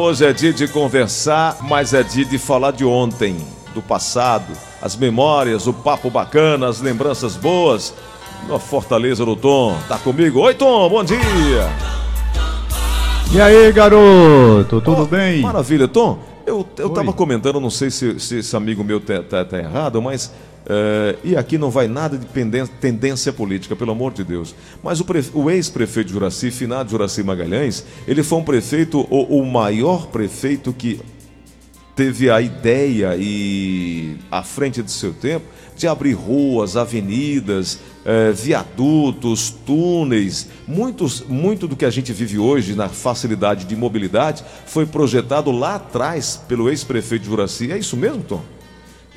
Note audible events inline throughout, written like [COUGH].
Hoje é dia de conversar, mas é dia de falar de ontem, do passado, as memórias, o papo bacana, as lembranças boas. Na Fortaleza do Tom, tá comigo? Oi, Tom, bom dia! E aí, garoto, tudo oh, bem? Maravilha, Tom. Eu, eu tava comentando, não sei se, se esse amigo meu tá, tá, tá errado, mas Uh, e aqui não vai nada de tendência política, pelo amor de Deus. Mas o, o ex-prefeito de Juraci, finado Juraci Magalhães, ele foi um prefeito, o, o maior prefeito que teve a ideia e à frente de seu tempo de abrir ruas, avenidas, eh, viadutos, túneis. Muitos, muito do que a gente vive hoje na facilidade de mobilidade foi projetado lá atrás pelo ex-prefeito de Juraci. É isso mesmo, Tom?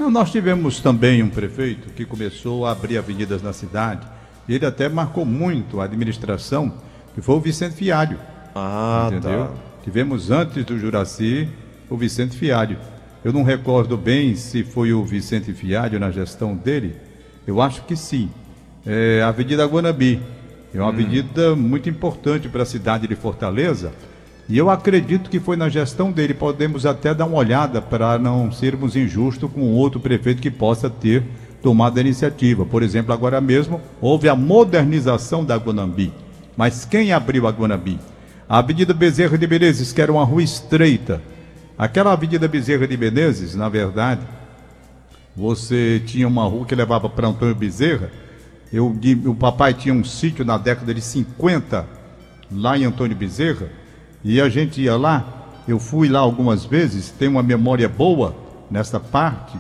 Nós tivemos também um prefeito que começou a abrir avenidas na cidade. Ele até marcou muito a administração, que foi o Vicente Fialho. Ah, tá. entendeu? Tá. Tivemos antes do Juraci o Vicente Fialho. Eu não recordo bem se foi o Vicente Fialho na gestão dele. Eu acho que sim. É a Avenida Guanabi. É uma hum. avenida muito importante para a cidade de Fortaleza e eu acredito que foi na gestão dele. Podemos até dar uma olhada para não sermos injustos com outro prefeito que possa ter tomado a iniciativa. Por exemplo, agora mesmo houve a modernização da Guanambi. Mas quem abriu a Guanambi? A Avenida Bezerra de Menezes, que era uma rua estreita. Aquela Avenida Bezerra de Menezes, na verdade, você tinha uma rua que levava para Antônio Bezerra. Eu, o papai tinha um sítio na década de 50, lá em Antônio Bezerra e a gente ia lá, eu fui lá algumas vezes, tenho uma memória boa nessa parte.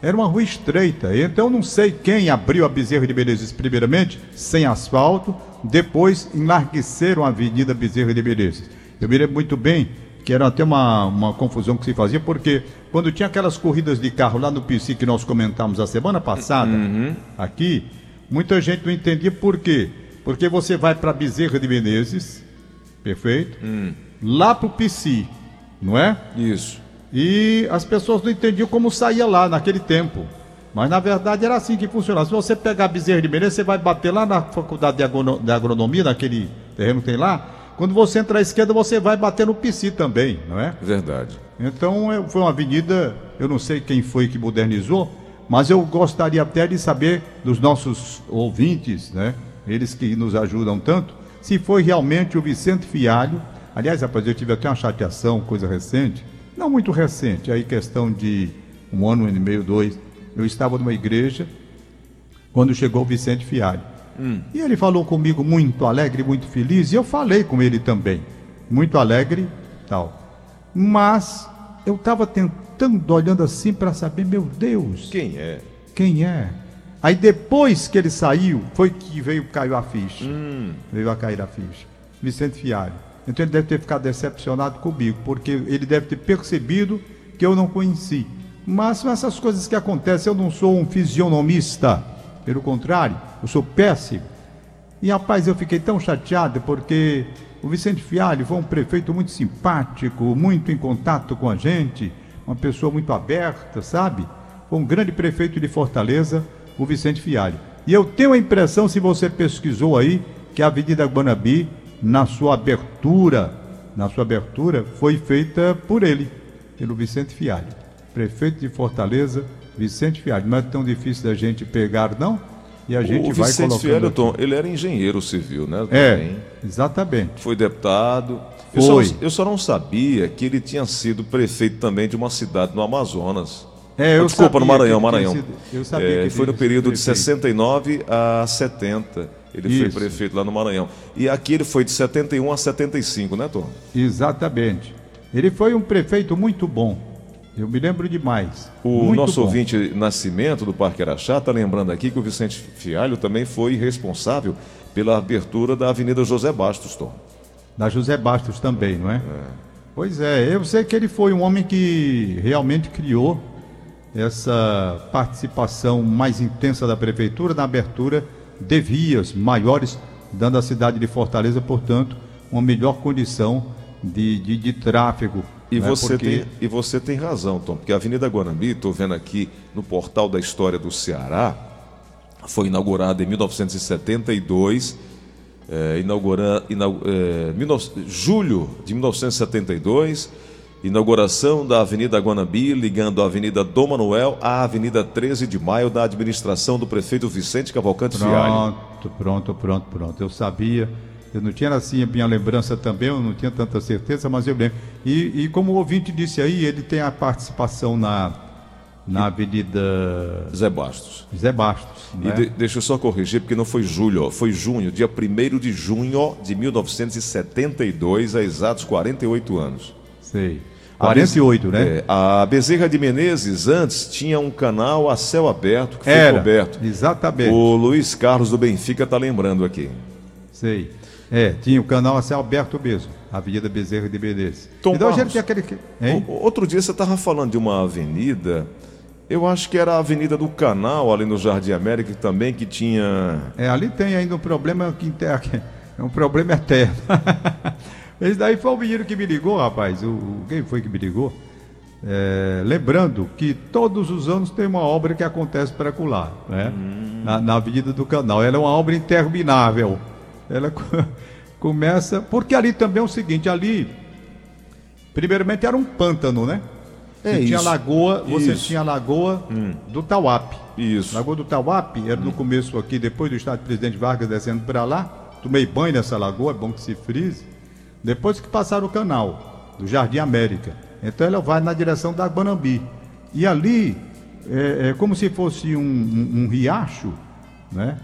Era uma rua estreita, então não sei quem abriu a Bezerra de Menezes primeiramente, sem asfalto, depois enlargueceram a Avenida Bezerra de Menezes. Eu me lembro muito bem que era até uma, uma confusão que se fazia, porque quando tinha aquelas corridas de carro lá no PC que nós comentamos a semana passada, uhum. aqui, muita gente não entendia por quê. Porque você vai para Bezerra de Menezes, perfeito? Hum lá para o PC, não é? Isso. E as pessoas não entendiam como saía lá naquele tempo. Mas na verdade era assim que funcionava. Se você pegar Bezerra de Menezes, você vai bater lá na faculdade de agronomia, naquele terreno que tem lá. Quando você entra à esquerda, você vai bater no PC também, não é? Verdade. Então foi uma avenida, eu não sei quem foi que modernizou, mas eu gostaria até de saber dos nossos ouvintes, né? Eles que nos ajudam tanto, se foi realmente o Vicente Fialho Aliás, rapaz, eu tive até uma chateação, coisa recente, não muito recente, aí questão de um ano e meio, dois. Eu estava numa igreja quando chegou o Vicente Fialho. Hum. E ele falou comigo muito alegre, muito feliz, e eu falei com ele também, muito alegre, tal. Mas eu estava tentando, olhando assim para saber, meu Deus. Quem é? Quem é? Aí depois que ele saiu, foi que veio caiu a ficha. Hum. Veio a cair a ficha. Vicente Fialho. Então ele deve ter ficado decepcionado comigo, porque ele deve ter percebido que eu não conheci. Mas são essas coisas que acontecem. Eu não sou um fisionomista, pelo contrário, eu sou péssimo. E rapaz, eu fiquei tão chateado porque o Vicente Fialho foi um prefeito muito simpático, muito em contato com a gente, uma pessoa muito aberta, sabe? Foi um grande prefeito de Fortaleza, o Vicente Fialho. E eu tenho a impressão, se você pesquisou aí, que a Avenida Guanabi na sua abertura, na sua abertura, foi feita por ele, pelo Vicente Fialho, prefeito de Fortaleza, Vicente Fialho. Não é tão difícil da gente pegar, não? E a gente o vai Vicente colocando. Fialho, Tom, ele era engenheiro civil, né? É, exatamente. Foi deputado. Foi. Eu, só, eu só não sabia que ele tinha sido prefeito também de uma cidade no Amazonas. É, eu Desculpa, no Maranhão, Maranhão. Sido, eu sabia é, foi no período de 69 a 70. Ele Isso. foi prefeito lá no Maranhão. E aqui ele foi de 71 a 75, né, Tom? Exatamente. Ele foi um prefeito muito bom. Eu me lembro demais. O muito nosso bom. ouvinte Nascimento do Parque Araxá está lembrando aqui que o Vicente Fialho também foi responsável pela abertura da Avenida José Bastos, Tom. Da José Bastos também, não é? é? Pois é, eu sei que ele foi um homem que realmente criou essa participação mais intensa da prefeitura na abertura de vias maiores, dando à cidade de Fortaleza, portanto, uma melhor condição de, de, de tráfego. E, né? você porque... tem, e você tem razão, Tom, porque a Avenida Guanambi, estou vendo aqui no portal da história do Ceará, foi inaugurada em 1972, é, inaugurando, inaug, é, julho de 1972, Inauguração da Avenida Guanabi, ligando a Avenida Dom Manuel à Avenida 13 de Maio, da administração do prefeito Vicente Cavalcante pronto, Fialho. Pronto, pronto, pronto, pronto. Eu sabia. Eu não tinha assim a minha lembrança também, eu não tinha tanta certeza, mas eu lembro. E, e como o ouvinte disse aí, ele tem a participação na, na Avenida Zé Bastos. Zé Bastos. E né? de, deixa eu só corrigir, porque não foi julho, foi junho, dia 1 de junho de 1972, há exatos 48 anos. Sei. 48, a né? É, a Bezerra de Menezes antes tinha um canal a céu aberto que foi Era, coberto. Exatamente. O Luiz Carlos do Benfica tá lembrando aqui. Sei. É, tinha o canal a céu aberto mesmo. Avenida Bezerra de Menezes. Tom então a Barros, tem aquele. Hein? Outro dia você estava falando de uma avenida, eu acho que era a Avenida do Canal, ali no Jardim América também, que tinha. É, ali tem ainda um problema que inter- [LAUGHS] é um problema eterno. [LAUGHS] Esse daí foi o menino que me ligou, rapaz. O, quem foi que me ligou? É, lembrando que todos os anos tem uma obra que acontece para acular, né? Na, na Avenida do Canal. Ela é uma obra interminável. Ela co- [LAUGHS] começa. Porque ali também é o seguinte, ali. Primeiramente era um pântano, né? É Você tinha lagoa, você Isso. tinha a lagoa do Tauape. Isso. Lagoa do Tauape era no começo aqui, depois do estado do presidente Vargas descendo para lá. Tomei banho nessa lagoa, é bom que se frise. Depois que passaram o canal do Jardim América. Então ela vai na direção da Guanambi. E ali é, é como se fosse um, um- um riacho, né?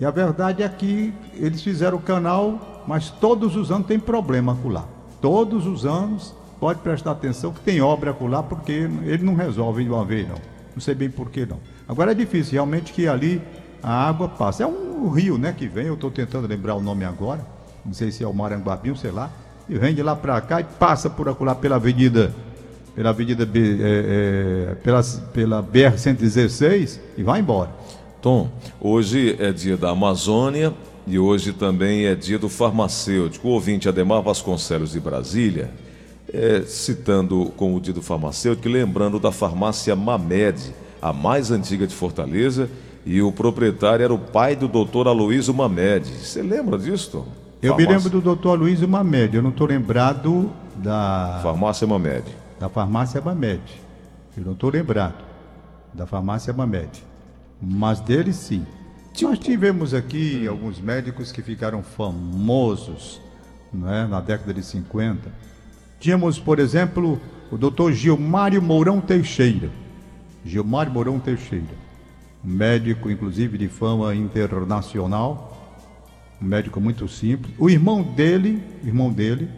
E a verdade é que eles fizeram o canal, mas todos os anos tem problema acolá. Todos os anos, pode prestar atenção que tem obra acolá, porque ele não resolve de uma vez, não. Não sei bem por que não. Agora é difícil, realmente, que ali a água passa. É um rio, né, que vem, eu estou tentando lembrar o nome agora, não sei se é o Maranguabinho, sei lá, e vem de lá para cá e passa por acolá pela avenida, pela avenida, B- é, é, pela, pela BR-116 e vai embora. Tom, hoje é dia da Amazônia e hoje também é dia do farmacêutico. O ouvinte Ademar Vasconcelos de Brasília, é, citando com o dia do farmacêutico, lembrando da farmácia Mamed, a mais antiga de Fortaleza, e o proprietário era o pai do doutor Aloysio Mamed. Você lembra disso, Tom? Eu me lembro do doutor Luiz Mamed, eu não estou lembrado da, Farmácia Mamed. da farmácia Mamed. Eu não estou lembrado da farmácia Mamed. Mas dele sim. Nós tivemos aqui alguns médicos que ficaram famosos não é, na década de 50. Tínhamos, por exemplo, o doutor Gilmário Mourão Teixeira. Gilmário Mourão Teixeira. Médico, inclusive, de fama internacional um médico muito simples. O irmão dele, irmão dele,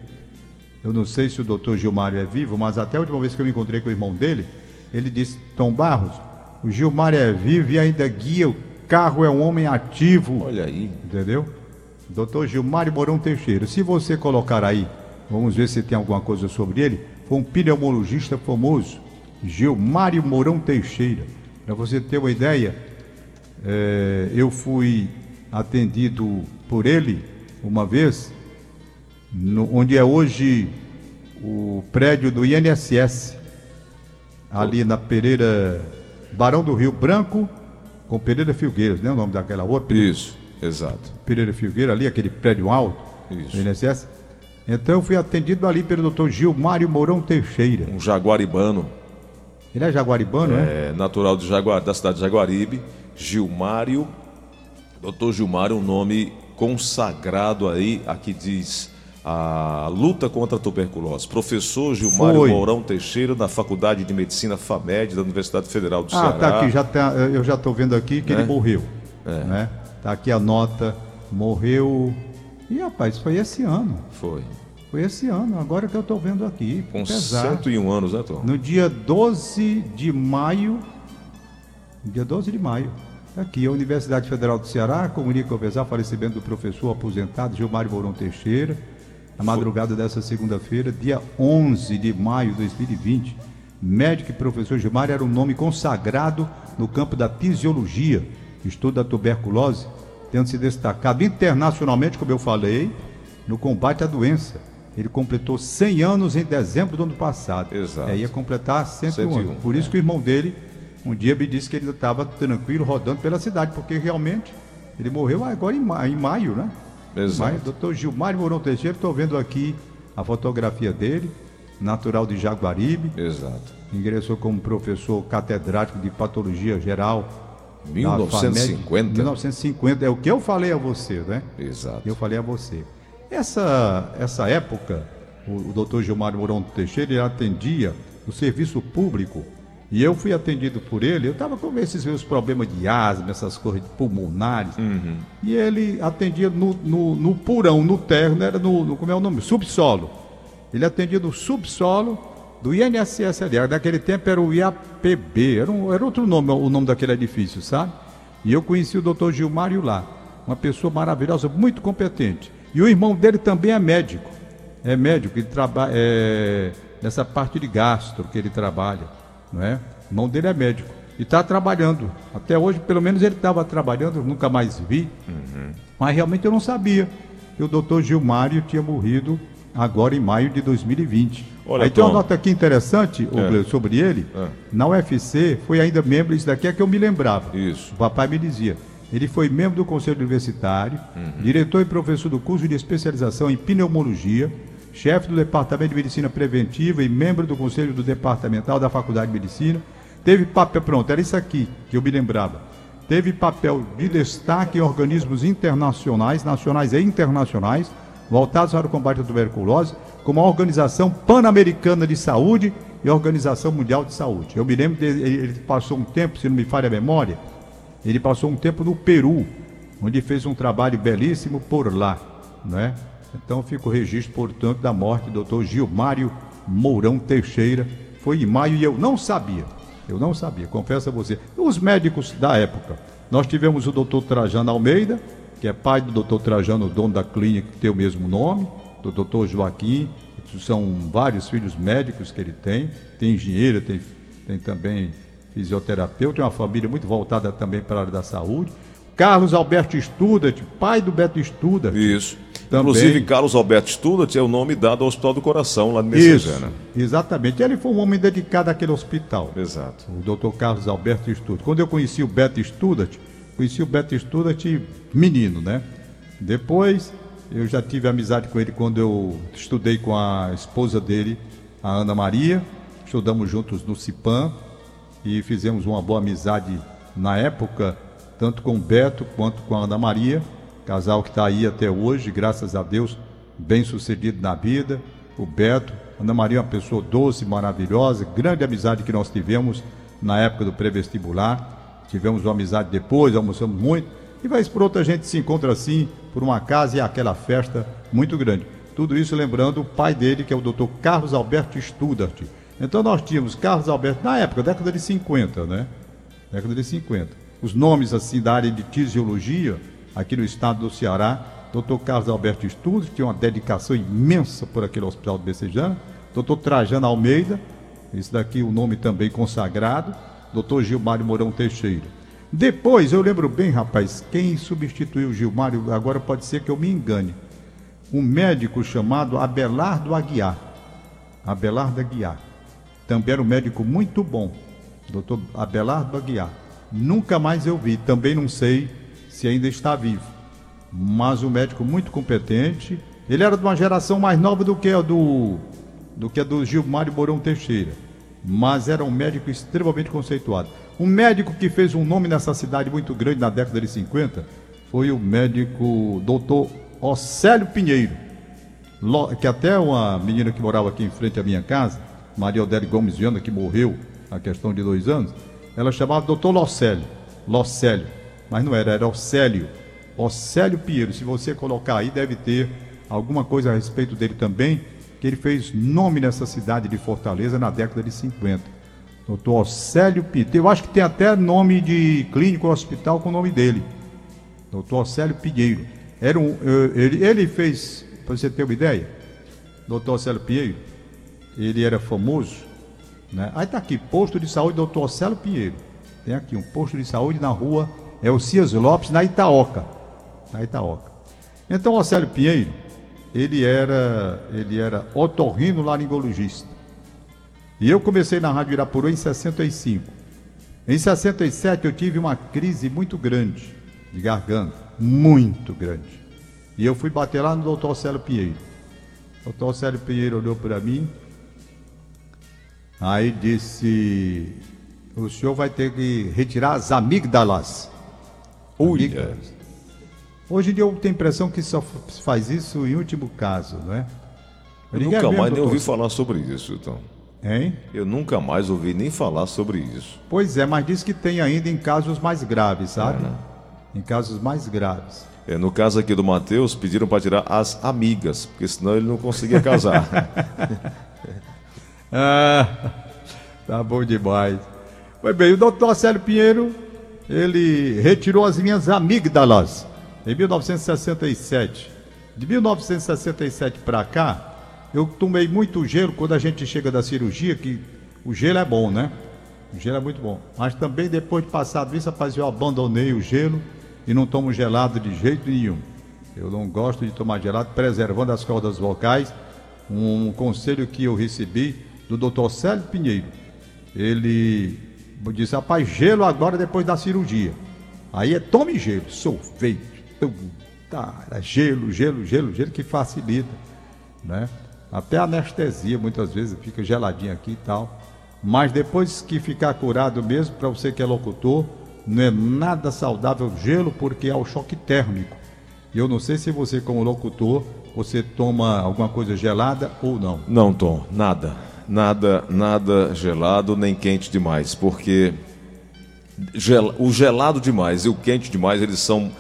eu não sei se o doutor Gilmário é vivo, mas até a última vez que eu me encontrei com o irmão dele, ele disse, Tom Barros, o Gilmário é vivo e ainda guia, o carro é um homem ativo. Olha aí. Entendeu? Doutor Gilmário Mourão Teixeira. Se você colocar aí, vamos ver se tem alguma coisa sobre ele, foi um pneumologista famoso, Gilmário Mourão Teixeira. Para você ter uma ideia, é, eu fui atendido por ele uma vez, no- onde é hoje o prédio do INSS, ali na Pereira, Barão do Rio Branco, com Pereira Filgueiras, né? O nome daquela rua? Isso, exato. Pereira Filgueira, ali, aquele prédio alto Isso. do INSS. Então eu fui atendido ali pelo doutor Gilmário Mourão Teixeira. Um jaguaribano, Ele é jaguaribano, né? é, natural de Jaguar, da cidade de Jaguaribe, Gilmário. Doutor Gilmário, um nome consagrado aí, aqui diz a luta contra a tuberculose. Professor Gilmário Foi. Mourão Teixeira, da Faculdade de Medicina FAMED, da Universidade Federal do Ah, Ceará. tá aqui, já tá, eu já estou vendo aqui que Né? ele morreu. É. Né? Tá aqui a nota, morreu. Ih, rapaz, foi esse ano. Foi. Foi esse ano, agora que eu estou vendo aqui. Com Pesar. 101 anos, né, Tom? No dia 12 de maio, dia 12 de maio, tá aqui a Universidade Federal do Ceará comunica ao pesar falecimento do professor aposentado Gilmário Mourão Teixeira, na madrugada dessa segunda-feira, dia 11 de maio de 2020. Médico e professor Gilmário era um nome consagrado no campo da fisiologia, estudo da tuberculose, tendo se destacado internacionalmente, como eu falei, no combate à doença. Ele completou 100 anos em dezembro do ano passado. Exato. É, ia completar 101, 101, anos. Por isso que o irmão dele, um dia me disse que ele estava tranquilo rodando pela cidade, porque realmente ele morreu agora em maio, em maio né? Exato. Maio, doutor Gilmário Mourão Teixeira, estou vendo aqui a fotografia dele. natural de Jaguaribe. Exato. Ingressou como professor catedrático de patologia geral. 1950? 1950, é o que eu falei a você, né? Exato. Eu falei a você. Essa, essa época, o, o doutor Gilmar Mourão Teixeira ele atendia o serviço público e eu fui atendido por ele, eu estava com esses meus problemas de asma, essas coisas pulmonares. Uhum. E ele atendia no, no, no purão, no terra, era no, no, como é o nome? Subsolo. Ele atendia no subsolo do INSS ali. Naquele tempo era o IAPB, era, um, era outro nome, o nome daquele edifício, sabe? E eu conheci o doutor Gilmário lá, uma pessoa maravilhosa, muito competente. E o irmão dele também é médico. É médico, ele trabalha é, nessa parte de gastro que ele trabalha não é? O irmão dele é médico e está trabalhando. Até hoje, pelo menos ele estava trabalhando, nunca mais vi. Uhum. Mas realmente eu não sabia que o doutor Gilmário tinha morrido agora em maio de 2020. Olha, Aí tem uma nota aqui interessante É. sobre ele. É. Na UFC, foi ainda membro, isso daqui é que eu me lembrava. Isso. O papai me dizia. Ele foi membro do Conselho Universitário, Uhum. diretor e professor do curso de especialização em pneumologia, chefe do Departamento de Medicina Preventiva e membro do Conselho do Departamental da Faculdade de Medicina. Teve papel, pronto, era isso aqui que eu me lembrava. Teve papel de destaque em organismos internacionais, nacionais e internacionais, voltados para o combate à tuberculose, como a Organização Pan-Americana de Saúde e a Organização Mundial de Saúde. Eu me lembro dele, ele passou um tempo, se não me falha a memória, ele passou um tempo no Peru, onde fez um trabalho belíssimo por lá, né? Então fica o registro, portanto, da morte do Dr. Gilmário Mourão Teixeira. Foi em maio e eu não sabia. Eu não sabia, confesso a você. Os médicos da época. Nós tivemos o Dr. Trajano Almeida, que é pai do Dr. Trajano, dono da clínica que tem o mesmo nome, do Dr. Joaquim, são vários filhos médicos que ele tem, tem engenheiro, tem, tem também fisioterapeuta, tem uma família muito voltada também para a área da saúde. Carlos Alberto Studat, pai do Beto Studat. Isso. Também. Inclusive, Carlos Alberto Studat é o nome dado ao Hospital do Coração, lá de Messejana. exatamente. Ele foi um homem dedicado àquele hospital. Exato. o Dr. Carlos Alberto Studat. Quando eu conheci o Beto Studat, conheci o Beto Studat menino, né? Depois eu já tive amizade com ele quando eu estudei com a esposa dele, a Ana Maria. Estudamos juntos no CIPAM e fizemos uma boa amizade na época, tanto com o Beto quanto com a Ana Maria, casal que está aí até hoje, graças a Deus, bem sucedido na vida. O Beto, Ana Maria uma pessoa doce, maravilhosa, grande amizade que nós tivemos na época do pré-vestibular. Tivemos uma amizade depois, almoçamos muito. E vez por outra a gente se encontra assim, por uma casa e aquela festa muito grande. Tudo isso lembrando o pai dele, que é o Dr. Carlos Alberto Studart. Então nós tínhamos Carlos Alberto, na época, década de 50, né? Década de 50. Os nomes assim da área de fisiologia, aqui no estado do Ceará, Dr. Carlos Alberto que tinha uma dedicação imensa por aquele hospital de Becejana, Dr. Trajano Almeida, esse daqui o nome também consagrado, Dr. Gilmário Mourão Teixeira. Depois, eu lembro bem, rapaz, quem substituiu o Gilmário, agora pode ser que eu me engane, um médico chamado Abelardo Aguiar. Abelardo Aguiar. Também era um médico muito bom, doutor Abelardo Aguiar. Nunca mais eu vi, também não sei se ainda está vivo. Mas um médico muito competente. Ele era de uma geração mais nova do que a do, do, que a do Gilmário Mourão Teixeira. Mas era um médico extremamente conceituado. Um médico que fez um nome nessa cidade muito grande na década de 50 foi o médico doutor Océlio Pinheiro. Que até uma menina que morava aqui em frente à minha casa, Maria Odete Gomes Viana, que morreu há questão de dois anos, ela chamava doutor Locélio. Locélio. Mas não era, era Océlio. Océlio Pinheiro. Se você colocar aí, deve ter alguma coisa a respeito dele também, que ele fez nome nessa cidade de Fortaleza na década de 50. Doutor Océlio Pinheiro. Eu acho que tem até nome de clínico hospital com o nome dele. Doutor Océlio Pinheiro. Era um, eh, ele, ele fez, para você ter uma ideia, doutor Océlio Pinheiro, ele era famoso. Né? Aí está aqui, posto de saúde doutor Océlio Pinheiro. Tem aqui um posto de saúde na rua Elcias Lopes, na Itaoca. Na Itaoca. Então, o Océlio Pinheiro, ele era, ele era otorrinolaringologista. E eu comecei na Rádio Irapuru em 65. Em 67 eu tive uma crise muito grande de garganta, muito grande. E eu fui bater lá no doutor Célio Pinheiro. O doutor Célio Pinheiro olhou para mim Aí disse: o senhor vai ter que retirar as amígdalas. Amígdalas. Hoje em dia eu tenho a impressão que só faz isso em último caso, não é? Eu Ninguém nunca mais nem ouvi falar sobre isso, então. Hein? Eu nunca mais ouvi nem falar sobre isso. Pois é, mas diz que tem ainda em casos mais graves, sabe? É, né? Em casos mais graves. É, no caso aqui do Matheus, pediram para tirar as amigas, porque senão ele não conseguia casar. [LAUGHS] Ah, tá bom demais. Pois bem, o doutor Célio Pinheiro, ele retirou as minhas amígdalas em 1967. De 1967 para cá, eu tomei muito gelo quando a gente chega da cirurgia, que o gelo é bom, né? O gelo é muito bom. Mas também depois de passado isso, rapaz, eu abandonei o gelo e não tomo gelado de jeito nenhum. Eu não gosto de tomar gelado, preservando as cordas vocais. Um conselho que eu recebi do Dr. Célio Pinheiro. Ele disse, rapaz, gelo agora depois da cirurgia. Aí é tome gelo, sorvete, tum, tá, é gelo, gelo, gelo, gelo que facilita, né? Até anestesia muitas vezes fica geladinho aqui e tal. Mas depois que ficar curado mesmo, para você que é locutor, não é nada saudável gelo porque é o choque térmico. E eu não sei se você como locutor, você toma alguma coisa gelada ou não. Não, Tom, nada. Nada, nada gelado nem quente demais, porque gel- o gelado demais e o quente demais, eles são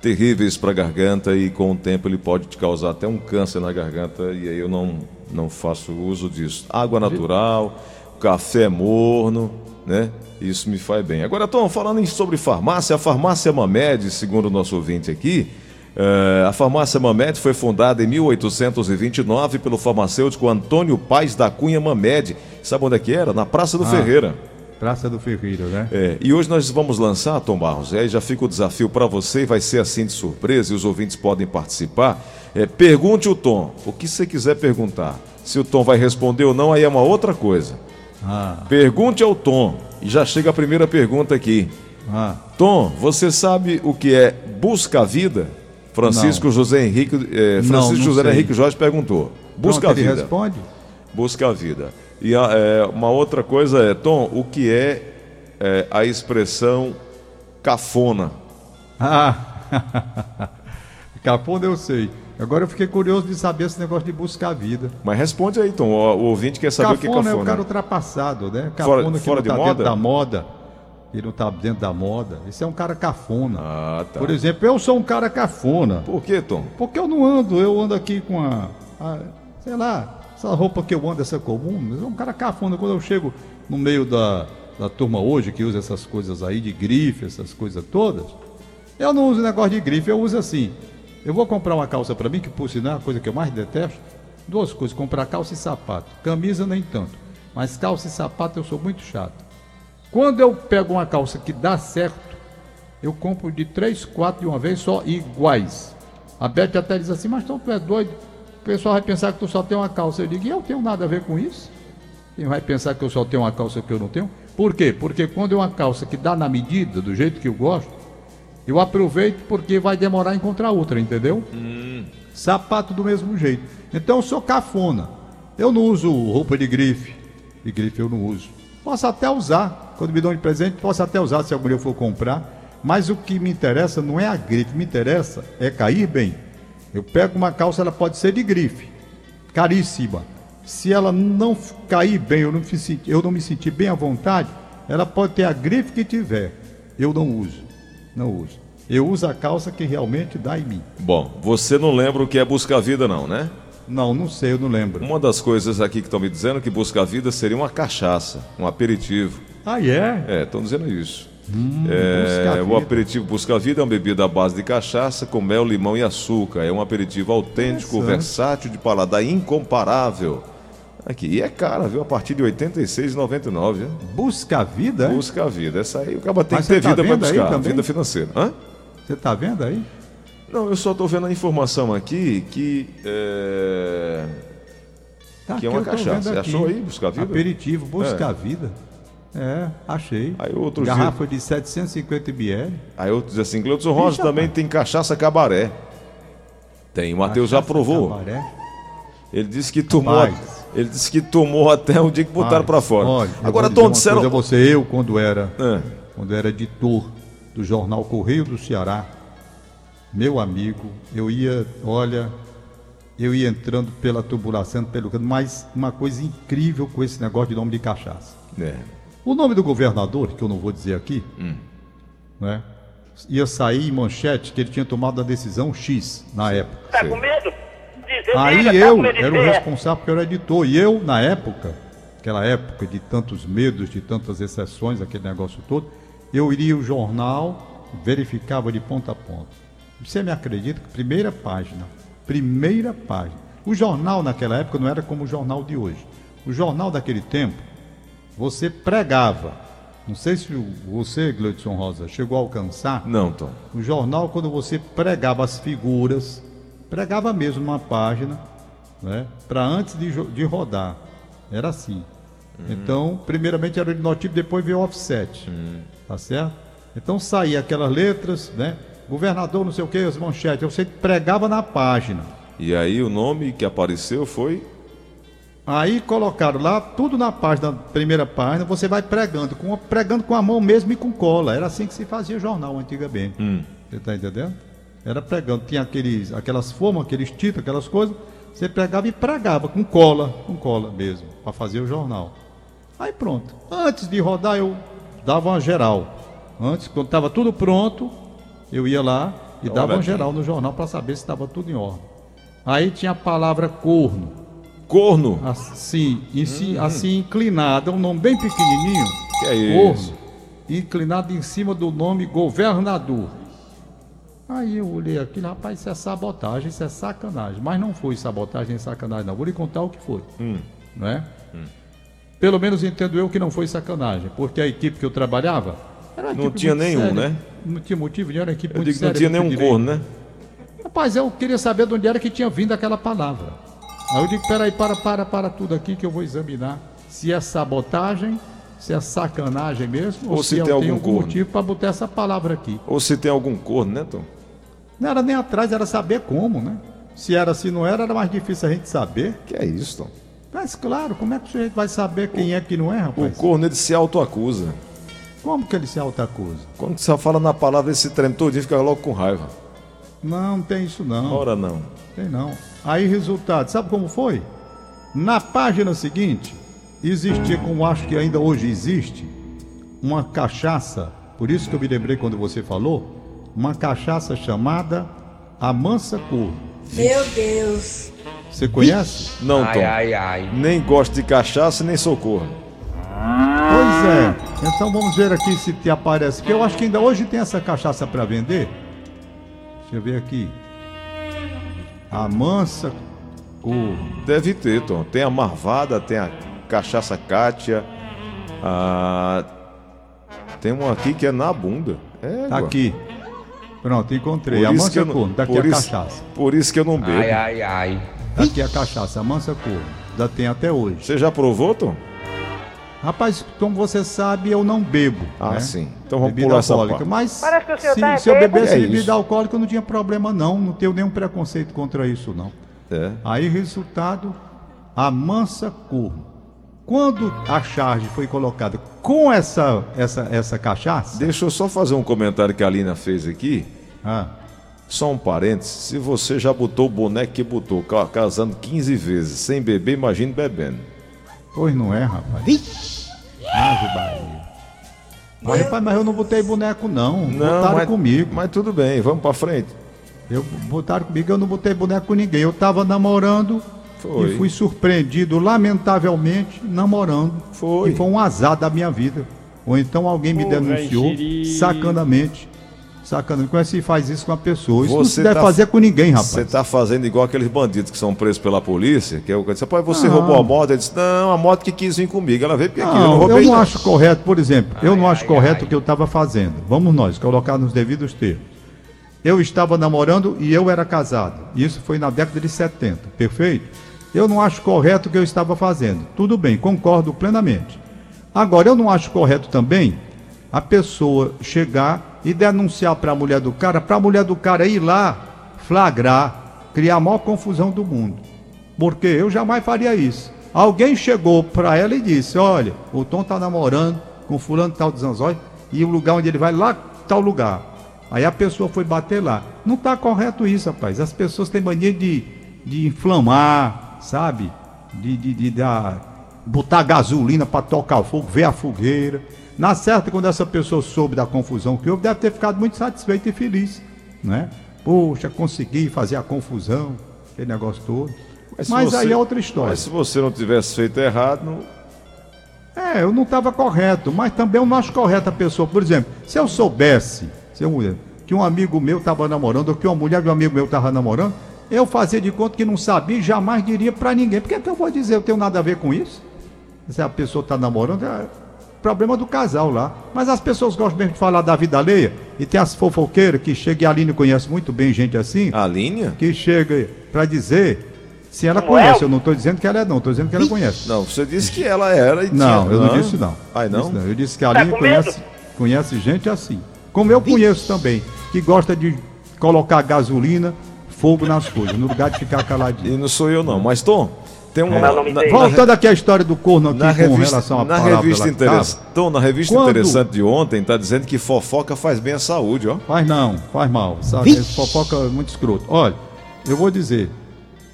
terríveis para a garganta e com o tempo ele pode te causar até um câncer na garganta e aí eu não, não faço uso disso. Água natural, café morno, né? Isso me faz bem. Agora, Tom, falando sobre farmácia, a farmácia Mamed, segundo o nosso ouvinte aqui, eh, a farmácia Mamed foi fundada em 1829 pelo farmacêutico Antônio Paz da Cunha Mamed. Sabe onde é que era? Na Praça do Ah. Ferreira. Praça do Ferreira, né? É, e hoje nós vamos lançar, Tom Barros, e aí já fica o desafio para você, e vai ser assim de surpresa, e os ouvintes podem participar. É, pergunte o Tom, o que você quiser perguntar. Se o Tom vai responder ou não, aí é uma outra coisa. Ah, Pergunte ao Tom, e já chega a primeira pergunta aqui. ah. Tom, você sabe o que é busca Francisco José Henrique, eh, Não, Francisco não José sei. Henrique Jorge perguntou. Busca a ele vida. responde? Busca a vida. E a- é, uma outra coisa é, Tom, o que é, é, a expressão cafona? Ah, [LAUGHS] Capona eu sei. Agora eu fiquei curioso de saber esse negócio de buscar a vida. Mas responde aí, Tom. O, o ouvinte quer saber o que é Cafona é o cafona. cara ultrapassado, né? Fora- Cafona que fora não de tá moda? dentro da moda. Ele não tá dentro da moda. Esse é um cara cafona. Ah, tá. Por exemplo, eu sou um cara cafona. Por que, Tom? Porque eu não ando, eu ando aqui com a, a- sei lá, essa roupa que eu ando, essa comum, mas eu sou um cara cafona. Quando eu chego no meio da, da turma hoje, que usa essas coisas aí de grife, essas coisas todas, eu não uso negócio de grife, eu uso assim. Eu vou comprar uma calça para mim, que por sinal é a coisa que eu mais detesto. Duas coisas, comprar calça e sapato. Camisa nem tanto. Mas calça e sapato eu sou muito chato. Quando eu pego uma calça que dá certo, eu compro de três, quatro de uma vez só iguais. A Beth até diz assim, mas então tu é doido. O pessoal vai pensar que tu só tem uma calça. Eu digo, e eu tenho nada a ver com isso? Quem vai pensar que eu só tenho uma calça que eu não tenho? Por quê? Porque quando é uma calça que dá na medida, do jeito que eu gosto, eu aproveito porque vai demorar a encontrar outra, entendeu? Sapato do mesmo jeito. Então eu sou cafona. Eu não uso roupa de grife. De grife eu não uso. Posso até usar. Quando me dão de presente, posso até usar se algum dia eu for comprar. Mas o que me interessa não é a grife, me interessa é cair bem. Eu pego uma calça, ela pode ser de grife, caríssima. Se ela não cair bem, eu não, me sentir, eu não me sentir bem à vontade, ela pode ter a grife que tiver. Eu não uso, não uso. Eu uso a calça que realmente dá em mim. Bom, você não lembra o que é busca a vida, não, né? Não, não sei, eu não lembro. Uma das coisas aqui que estão me dizendo é que busca vida seria uma cachaça, um aperitivo. Ah, é? É, estão dizendo isso. Busca É, o aperitivo Busca Vida é uma bebida à base de cachaça com mel, limão e açúcar. É um aperitivo autêntico, versátil, de paladar incomparável. Aqui, e é cara, viu? A partir de R$ 86,99, viu? Busca a vida? é? Busca a vida. Essa aí o cara tem Mas que ter tá vida para buscar, vida financeira. Hã? Você tá vendo aí? Não, eu só estou vendo a informação aqui que é, Tá Que é uma cachaça. Você aqui. achou aí, Busca Vida? Aperitivo, busca É. vida. É, achei. Aí outro Garrafa de 750 ml. Aí eu diz assim, Cleuton Rosa também tem cachaça cabaré. Tem, o Matheus já provou. Cabaré. Ele disse que tomou. Ele disse que tomou até o dia que botaram para fora. Olha, Agora, Tom, disseram. Coisa, você, eu, quando era, É. quando era editor do jornal Correio do Ceará, meu amigo, eu ia, olha, eu ia entrando pela tubulação, pelo canto, mas uma coisa incrível com esse negócio de nome de cachaça. É. O nome do governador, que eu não vou dizer aqui, né, ia sair em manchete que ele tinha tomado a decisão X na época. Tá com medo? Dizer, Aí diga, tá eu era o responsável porque eu era editor. E eu, na época, aquela época de tantos medos, de tantas exceções, aquele negócio todo, eu iria o jornal, verificava de ponta a ponta. Você me acredita que primeira página, primeira página. O jornal naquela época não era como o jornal de hoje. O jornal daquele tempo, você pregava. Não sei se você, Gleudson Rosa, chegou a alcançar Não, Tom. o jornal, quando você pregava as figuras, pregava mesmo numa página, né? Para antes de, de rodar. Era assim. Então, primeiramente era o notivo, depois veio o offset. Tá certo? Então saía aquelas letras, né? Governador, não sei o que, as manchetes. Eu sei que pregava na página. E aí o nome que apareceu foi. Aí colocaram lá tudo na página, primeira página, você vai pregando, com, pregando com a mão mesmo e com cola. Era assim que se fazia jornal antigamente. Você tá entendendo? Era pregando, tinha aqueles, aquelas formas, aqueles títulos, aquelas coisas. Você pregava e pregava com cola, com cola mesmo, para fazer o jornal. Aí pronto. Antes de rodar, eu dava uma geral. Antes, quando estava tudo pronto, eu ia lá e dava uma geral no jornal para saber se estava tudo em ordem. Aí tinha a palavra corno. Corno. Assim, em si- assim inclinada, um nome bem pequenininho. Que é Corno, isso? inclinado em cima do nome governador. Aí eu olhei aquilo, rapaz, isso é sabotagem, isso é sacanagem. Mas não foi sabotagem nem sacanagem, não. Vou lhe contar o que foi. Hum. Não é? Pelo menos entendo eu que não foi sacanagem, porque a equipe que eu trabalhava Não tinha nenhum, séria. né? Não tinha motivo, era uma equipe Eu muito digo que não séria, tinha nenhum corno, né? Rapaz, eu queria saber de onde era que tinha vindo aquela palavra. Aí eu digo, peraí, para, para, para tudo aqui que eu vou examinar se é sabotagem, se é sacanagem mesmo, Ou ou, se se, tem eu algum tenho algum corno. motivo para botar essa palavra aqui. Ou se tem algum corno, né, Tom? Não era nem atrás, era saber como, né? Se era, se não era, era mais difícil a gente saber. Que é isso, Tom? Mas claro, como é que o sujeito vai saber quem é que não é, O rapaz? corno ele se autoacusa. Como que ele se autoacusa? Quando você fala na palavra, esse trem todinho fica logo com raiva. Não, não tem isso não. Ora não. Tem não. Aí, resultado, sabe como foi? Na página seguinte, existia, como acho que ainda hoje existe, uma cachaça, por isso que eu me lembrei quando você falou, uma cachaça chamada a Mansa Cor. Meu Deus. Você conhece? Não, Tom. Ai, ai, ai. Nem gosto de cachaça, nem socorro. Pois é. Então vamos ver aqui se te aparece. Que eu acho que ainda hoje tem essa cachaça para vender. Deixa eu ver aqui. A Mansa Cor. Deve ter, Tom. Tem a Marvada, tem a Cachaça Cátia. A... Tem uma aqui que é na bunda. É, Tá aqui. Pronto, encontrei. Por a Mansa não- Cor. Daqui por a isso- cachaça. Por isso que eu não bebo. Ai, ai, ai. Daqui a cachaça, a Mansa Cor. Já tem até hoje. Você já provou, Tom? Rapaz, como você sabe, eu não bebo. Ah, né? sim. Então vamos bebida pular essa alcoólica. parte. Mas Parece que o senhor se, tá se eu bebesse É bebida isso. alcoólica, eu não tinha problema, não. Não tenho nenhum preconceito contra isso, não. É. Aí, resultado, a mansa cor. Quando a charge foi colocada com essa, essa, essa cachaça, Deixa eu só fazer um comentário que a Alina fez aqui. ah, Só um parênteses. Se você já botou o boneco que botou, ca- casando 15 vezes sem beber, imagine bebendo. pois não é, rapaz. Ave Bahia. Mas, rapaz, mas eu não botei boneco, não. botaram mas, comigo. Mas tudo bem, vamos pra frente. Eu botaram comigo, eu não botei boneco com ninguém. Eu tava namorando Foi. e fui surpreendido, lamentavelmente, namorando. Foi. E foi um azar da minha vida. Ou então alguém me Porra, denunciou sacanamente. Sacanamente. Como é que se faz isso com a pessoa? Isso não Você se deve tá- fazer com ninguém, rapaz. Você tá fazendo igual aqueles bandidos que são presos pela polícia, que é o que disse, "Pai, você Não. roubou a moto? Ele disse, não, a moto que quis vir comigo. Ela veio porque aqui, eu não Não, eu roubei. não não." acho correto, por exemplo, eu Ai, não acho ai, correto ai. o que eu estava fazendo. Vamos nós, colocar nos devidos termos. Eu estava namorando e eu era casado. Isso foi na década de 70, perfeito? Eu não acho correto o que eu estava fazendo. Tudo bem, concordo plenamente. Agora, eu não acho correto também a pessoa chegar e denunciar para a mulher do cara, para a mulher do cara ir lá flagrar, criar a maior confusão do mundo. Porque eu jamais faria isso. alguém chegou para ela e disse: Olha, o Tom tá namorando com fulano tal de Zanzói e o lugar onde ele vai, lá tal lugar. Aí a pessoa foi bater lá. Não tá correto isso, rapaz. As pessoas têm mania de, de inflamar, sabe? De, de, de botar gasolina para tocar fogo, ver a fogueira. Na certa, quando essa pessoa soube da confusão que houve, deve ter ficado muito satisfeita e feliz, né? Poxa, consegui fazer a confusão, aquele negócio todo. Mas, se aí é outra história. Mas se você não tivesse feito errado, não... É, eu não estava correto, mas também eu não acho correto a pessoa. Por exemplo, se eu soubesse, se eu, que um amigo meu estava namorando, ou que uma mulher de um amigo meu estava namorando, eu fazia de conta que não sabia e jamais diria para ninguém. Por que, que eu vou dizer? Eu tenho nada a ver com isso? Se a pessoa está namorando, é problema do casal lá. Mas as pessoas gostam mesmo de falar da vida alheia. E tem as fofoqueiras que chegam, e a Aline conhece muito bem gente assim. A Aline? Que chega para dizer se ela conhece, eu não estou dizendo que ela é, não, estou dizendo que ela conhece. Não, você disse que ela era e Não, eu não disse não. Ai, não? Disse não. Eu disse que a Aline conhece, conhece gente assim. Como eu conheço também, que gosta de colocar gasolina, fogo nas coisas, no lugar de ficar caladinho. E não sou eu não, mas Tom, tem um... É. Na, Voltando aqui à história do corno aqui na com revista, relação à na revista interessante, Tom, na revista Quando... interessante de ontem, está dizendo que fofoca faz bem à saúde, ó. Faz não, faz mal. Sabe? Fofoca é muito escroto. Olha, eu vou dizer,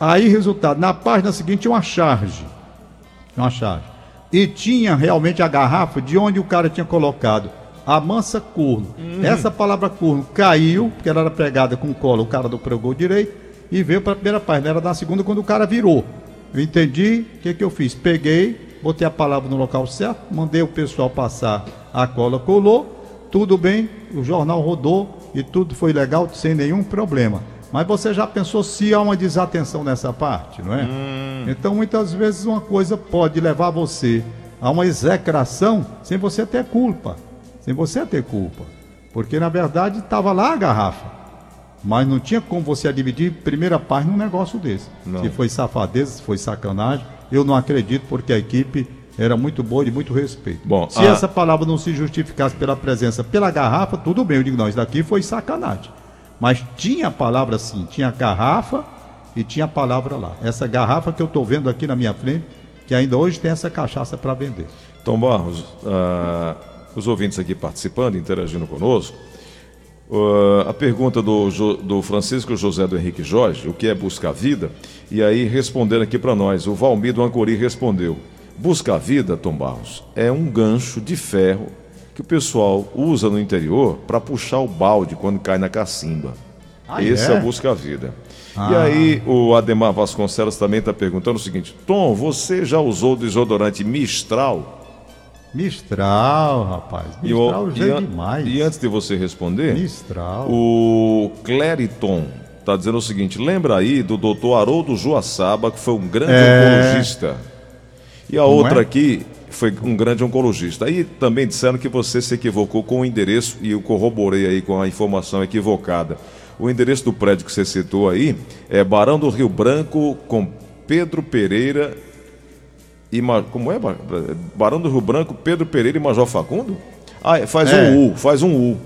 Aí, resultado, na página seguinte tinha uma charge. Uma charge. E tinha realmente a garrafa de onde o cara tinha colocado a mansa corno. Uhum. Essa palavra corno caiu, porque ela era pregada com cola, o cara não pregou direito, e veio para a primeira página. Era na segunda quando o cara virou. Eu entendi, o que, que eu fiz? Peguei, botei a palavra no local certo, mandei o pessoal passar a cola, colou, tudo bem, o jornal rodou e tudo foi legal, sem nenhum problema. Mas você já pensou se há uma desatenção nessa parte, não é? Hum. Então, muitas vezes, uma coisa pode levar você a uma execração sem você ter culpa. Sem você ter culpa. Porque, na verdade, estava lá a garrafa. Mas não tinha como você dividir primeira parte num negócio desse. Não. Se foi safadeza, se foi sacanagem, eu não acredito, porque a equipe era muito boa e de muito respeito. Bom, se a... essa palavra não se justificasse pela presença pela garrafa, tudo bem. Eu digo, não, isso daqui foi sacanagem. Mas tinha a palavra sim, tinha a garrafa e tinha a palavra lá. Essa garrafa que eu estou vendo aqui na minha frente, que ainda hoje tem essa cachaça para vender. Tom Barros, uh, os ouvintes aqui participando, interagindo conosco. Uh, a pergunta do, do Francisco José do Henrique Jorge, o que é buscar vida? E aí respondendo aqui para nós, o Valmir do Ancori respondeu: Buscar vida, Tom Barros, é um gancho de ferro que o pessoal usa no interior para puxar o balde quando cai na cacimba. Ah, Esse é, é busca-vida. Ah. E aí o Ademar Vasconcelos também está perguntando o seguinte: Tom, você já usou desodorante Mistral? Mistral, rapaz. Mistral e, é demais. E antes de você responder, Mistral. O Clériton está dizendo o seguinte: lembra aí do doutor Haroldo Joaçaba, que foi um grande é... oncologista. E a Não outra é? aqui foi um grande oncologista. Aí também disseram que você se equivocou com o endereço, e eu corroborei aí com a informação equivocada. O endereço do prédio que você citou aí é Barão do Rio Branco com Pedro Pereira e. Como é? Barão do Rio Branco, Pedro Pereira e Major Facundo? Ah, é, faz é. um U, faz um U.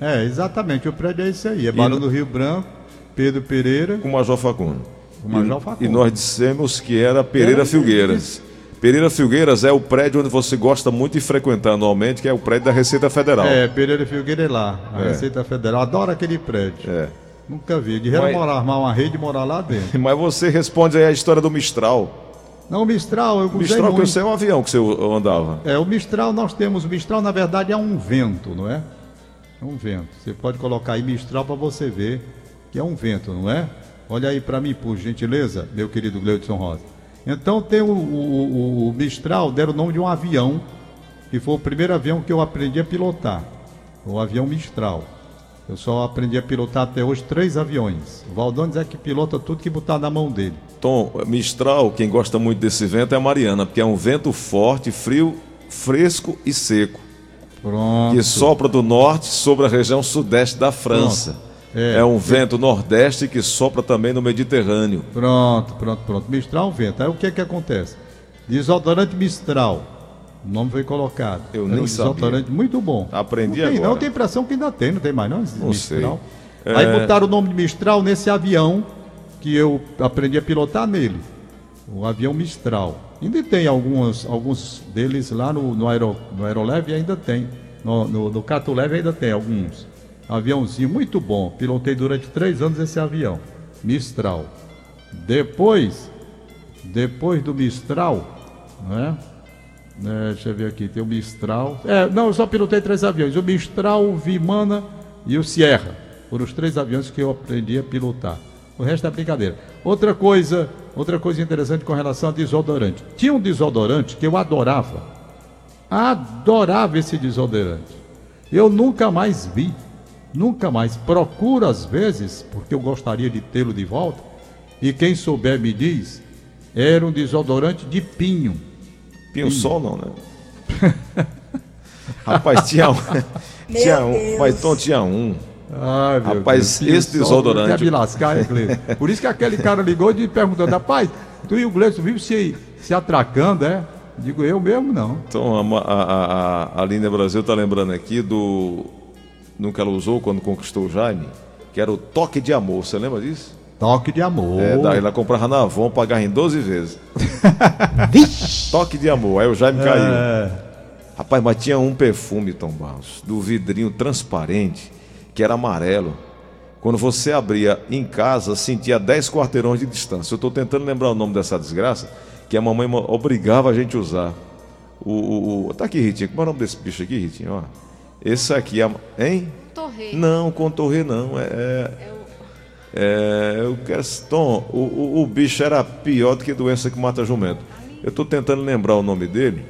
É, exatamente, o prédio é esse aí. É Barão e... do Rio Branco, Pedro Pereira. Com Major Facundo. Com Major Facundo. E, e nós dissemos que era Pereira era Filgueiras. Pereira Filgueiras é o prédio onde você gosta muito de frequentar anualmente, que é o prédio da Receita Federal. É, Pereira Filgueira é lá, a é. Receita Federal. Adoro aquele prédio. É. Nunca vi. De Mas... morar, armar uma rede e morar lá dentro. [LAUGHS] Mas você responde aí a história do Mistral. Não, o Mistral, eu gostei Mistral muito. que eu sei é um avião que você andava. É, o Mistral nós temos, o Mistral na verdade é um vento, não é? É um vento. Você pode colocar aí Mistral para você ver que é um vento, não é? Olha aí para mim, por gentileza, meu querido Gleudson Rosa. Então tem o, o, o, Mistral, deram o nome de um avião, que foi o primeiro avião que eu aprendi a pilotar. O avião Mistral. Eu só aprendi a pilotar até hoje três aviões. O Valdones é que pilota tudo que botar na mão dele. Tom, Mistral, quem gosta muito desse vento é a Mariana, porque é um vento forte, frio, fresco e seco. Pronto. Que sopra do norte sobre a região sudeste da França. É, é um vento nordeste que sopra também no Mediterrâneo. Pronto, pronto, pronto. Mistral é um vento. Aí o que é que acontece? Desodorante Mistral. O nome foi colocado. Eu nem um desodorante sabia. muito bom. Aprendi não tem, agora. Não, tem impressão que ainda tem, não tem mais não, não Mistral. Sei. Aí é... botaram o nome de Mistral nesse avião que eu aprendi a pilotar nele. O avião Mistral. Ainda tem alguns, alguns deles lá no, no, Aero, no Aeroleve, ainda tem. No, no, no Catuleve ainda tem alguns. Aviãozinho muito bom. Pilotei durante três anos esse avião. Mistral. Depois, depois do Mistral, né? É, deixa eu ver aqui, tem o Mistral. É, não, eu só pilotei três aviões: o Mistral, o Vimana e o Sierra. Foram os três aviões que eu aprendi a pilotar. O resto é brincadeira. Outra coisa, outra coisa interessante com relação a desodorante. Tinha um desodorante que eu adorava. Adorava esse desodorante. Eu nunca mais vi. Nunca mais. Procuro às vezes, porque eu gostaria de tê-lo de volta. E quem souber me diz, era um desodorante de pinho. Pinho, sol não, né? [LAUGHS] Rapaz, tinha um. tinha um. Mas Tom tinha um Ai, meu rapaz, Deus, esse desodorante. Quer me lascar, hein, Por isso que aquele cara ligou e perguntando, rapaz, tu e o Gleison vive se, se atracando, é? Digo eu mesmo não. Então a, a, a, a Linda Brasil está lembrando aqui do. No que ela usou quando conquistou o Jaime, que era o toque de amor. Você lembra disso? Toque de amor. É, daí ela comprava na Avon, pagava em 12 vezes. [LAUGHS] toque de amor. Aí o Jaime é... caiu. Rapaz, mas tinha um perfume, Tom Barros, do vidrinho transparente que era amarelo. Quando você abria em casa, sentia 10 quarteirões de distância. Eu estou tentando lembrar o nome dessa desgraça, que a mamãe obrigava a gente a usar. O, o, o... Tá aqui, Ritinho. Como é o nome desse bicho aqui, Ritinho? Ó. Esse aqui, é... hein? Torre. Não, contorre não. É, é, é, eu quero. Tom, o, o, o, bicho era pior do que doença que mata jumento. Eu estou tentando lembrar o nome dele,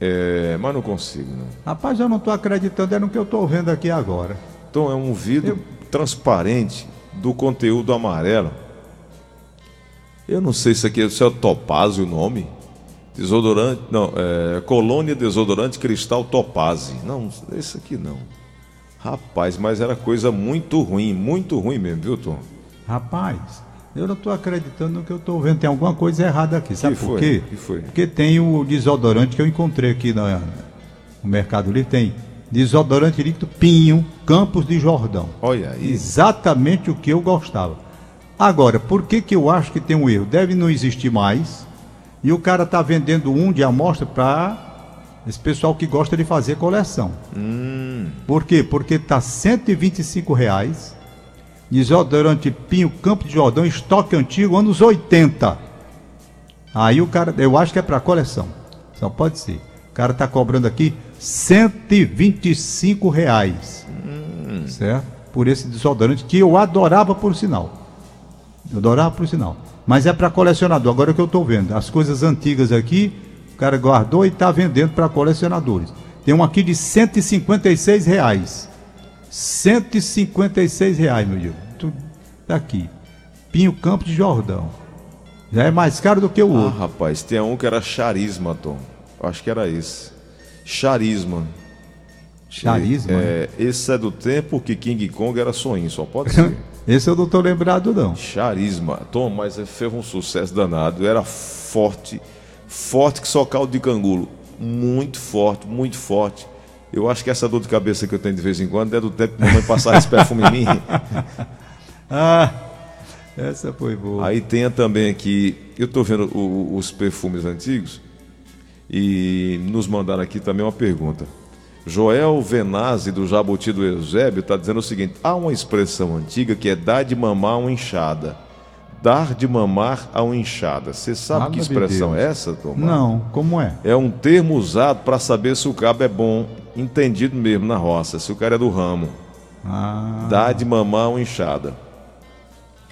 é, mas não consigo. Não. Rapaz, eu não estou acreditando é no que eu estou vendo aqui agora. Então é um vidro eu... transparente do conteúdo amarelo. Eu não sei se aqui é, se é topázio o nome. Desodorante, não, é, colônia desodorante cristal topázio. Não, esse aqui não. Rapaz, mas era coisa muito ruim, muito ruim mesmo, viu, Tom? Rapaz, eu não estou acreditando no que eu estou vendo. Tem alguma coisa errada aqui. Sabe que por foi? quê? Que foi? Porque tem o desodorante que eu encontrei aqui no, no Mercado Livre. Tem Desodorante líquido Pinho, Campos de Jordão. Olha aí. Exatamente o que eu gostava. Agora, por que, que eu acho que tem um erro? Deve não existir mais. E o cara está vendendo um de amostra para esse pessoal que gosta de fazer coleção. Hum. Por quê? Porque está 125 reais. Desodorante Pinho, Campo de Jordão, estoque antigo, anos 80. Aí o cara, eu acho que é para coleção. Só pode ser. O cara está cobrando aqui 125 reais. Hum. Certo? Por esse desodorante que eu adorava por sinal. Eu adorava por sinal. Mas é para colecionador. Agora é que eu estou vendo. As coisas antigas aqui, o cara guardou e está vendendo para colecionadores. Tem um aqui de 156 reais. 156 reais, meu Deus. Tudo aqui. Pinho Campo de Jordão. Já é mais caro do que o ah, outro. rapaz, tem um que era charisma, Tom. Acho que era esse. Charisma. Charisma? É, esse é do tempo que King Kong era sonho, só pode ser. [LAUGHS] esse eu não tô lembrado, não. Charisma. Tom, mas fez um sucesso danado. Era forte, forte que só caldo de cangulo. Muito forte, muito forte. Eu acho que essa dor de cabeça que eu tenho de vez em quando é do tempo que mamãe passar esse perfume em mim. [LAUGHS] ah, essa foi boa. Aí tem também aqui, eu estou vendo o, os perfumes antigos. E nos mandaram aqui também uma pergunta. Joel Venazzi, do Jabuti do Eusébio, está dizendo o seguinte: há uma expressão antiga que é dar de mamar uma enxada. Dar de mamar a uma enxada. Você sabe Nada que expressão de é essa, Tomás? Não, como é? É um termo usado para saber se o cabo é bom, entendido mesmo na roça, se o cara é do ramo. Ah. Dar de mamar a uma enxada.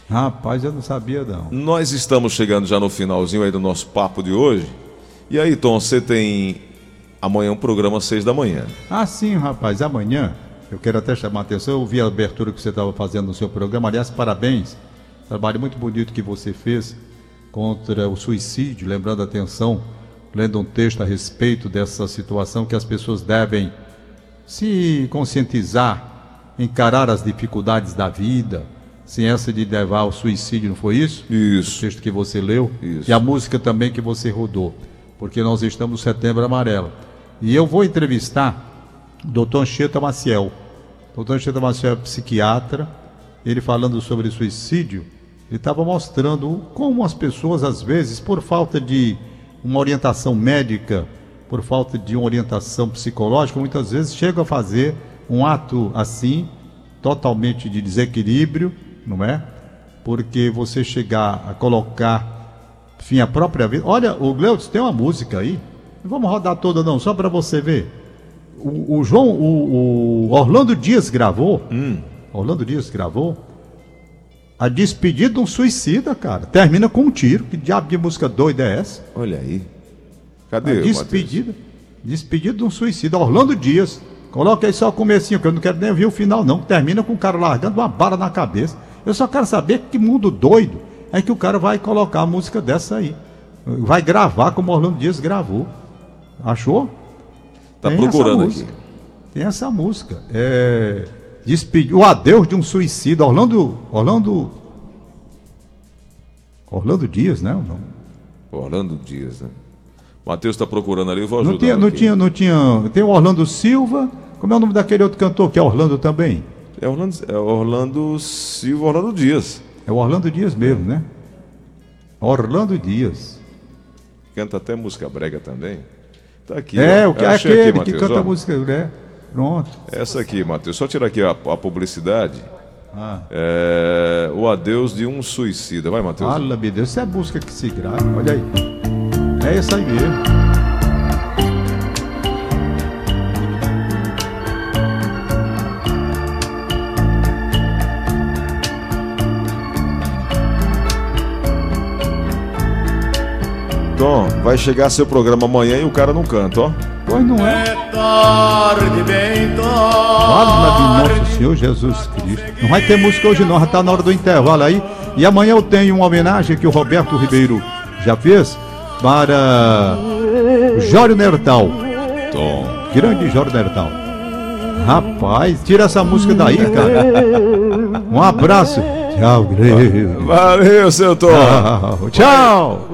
Rapaz, eu não sabia não. Nós estamos chegando já no finalzinho aí do nosso papo de hoje. E aí, Tom, você tem amanhã um programa às seis da manhã. Ah, sim, rapaz. Amanhã, eu quero até chamar a atenção, eu vi a abertura que você estava fazendo no seu programa. Aliás, parabéns. Trabalho muito bonito que você fez contra o suicídio, lembrando a atenção, lendo um texto a respeito dessa situação que as pessoas devem se conscientizar, encarar as dificuldades da vida, sem essa de levar ao suicídio, não foi isso? Isso. O texto que você leu. Isso. E a música também que você rodou porque nós estamos no setembro amarelo. E eu vou entrevistar o doutor Anchieta Maciel. O doutor Anchieta Maciel é psiquiatra, ele falando sobre suicídio, ele estava mostrando como as pessoas, às vezes, por falta de, uma orientação médica, por falta de uma orientação psicológica, muitas vezes chegam a fazer um ato assim, totalmente de desequilíbrio, não é? Porque você chegar a colocar, enfim, a própria vida. Olha, o Gleutz tem uma música aí, não vamos rodar toda não, só para você ver. O, o João, o, o, Orlando Dias gravou, Hum. Orlando Dias gravou, a despedida de um suicida, cara. Termina com um tiro. Que diabo de música doida é essa? Olha aí. A Cadê, Matheus? despedida. Despedida de um suicida. Orlando Dias. Coloca aí só o comecinho, que eu não quero nem ver o final, não. Termina com o cara largando uma bala na cabeça. Eu só quero saber que mundo doido é que o cara vai colocar a música dessa aí. Vai gravar como Orlando Dias gravou. Achou? Tá Tem procurando essa aqui. música. Tem essa música. É. Despedi... O adeus de um suicida. Orlando. Orlando. Orlando Dias, né? Orlando Dias, né? Matheus está procurando ali, eu vou ajudar. Não tinha, não aqui. tinha, não tinha. Tem o Orlando Silva. Como é o nome daquele outro cantor que é Orlando também? É Orlando, é Orlando Silva, Orlando Dias. É o Orlando Dias mesmo, né? Orlando Dias. Canta até música brega também. Tá aqui. é, ó. o que é aquele aqui, que canta ó. música, né? Pronto. Essa aqui, Matheus. Só tirar aqui a, a publicidade. Ah. É, o adeus de um suicida. Vai, Matheus. Fala, meu Deus, isso é música que se grava. Olha aí. É isso aí mesmo. Tom, vai chegar seu programa amanhã e o cara não canta, ó. Pois não é. tarde, bem Fala de nosso Senhor Jesus Cristo. Não vai ter música hoje não, já tá na hora do intervalo aí. E amanhã eu tenho uma homenagem que o Roberto Ribeiro já fez para Jório Nertal. Tom. Grande Jório Nertal. Rapaz, tira essa música daí, cara. Um abraço. Tchau, Grego. Valeu, seu Tom. Tchau. Tchau.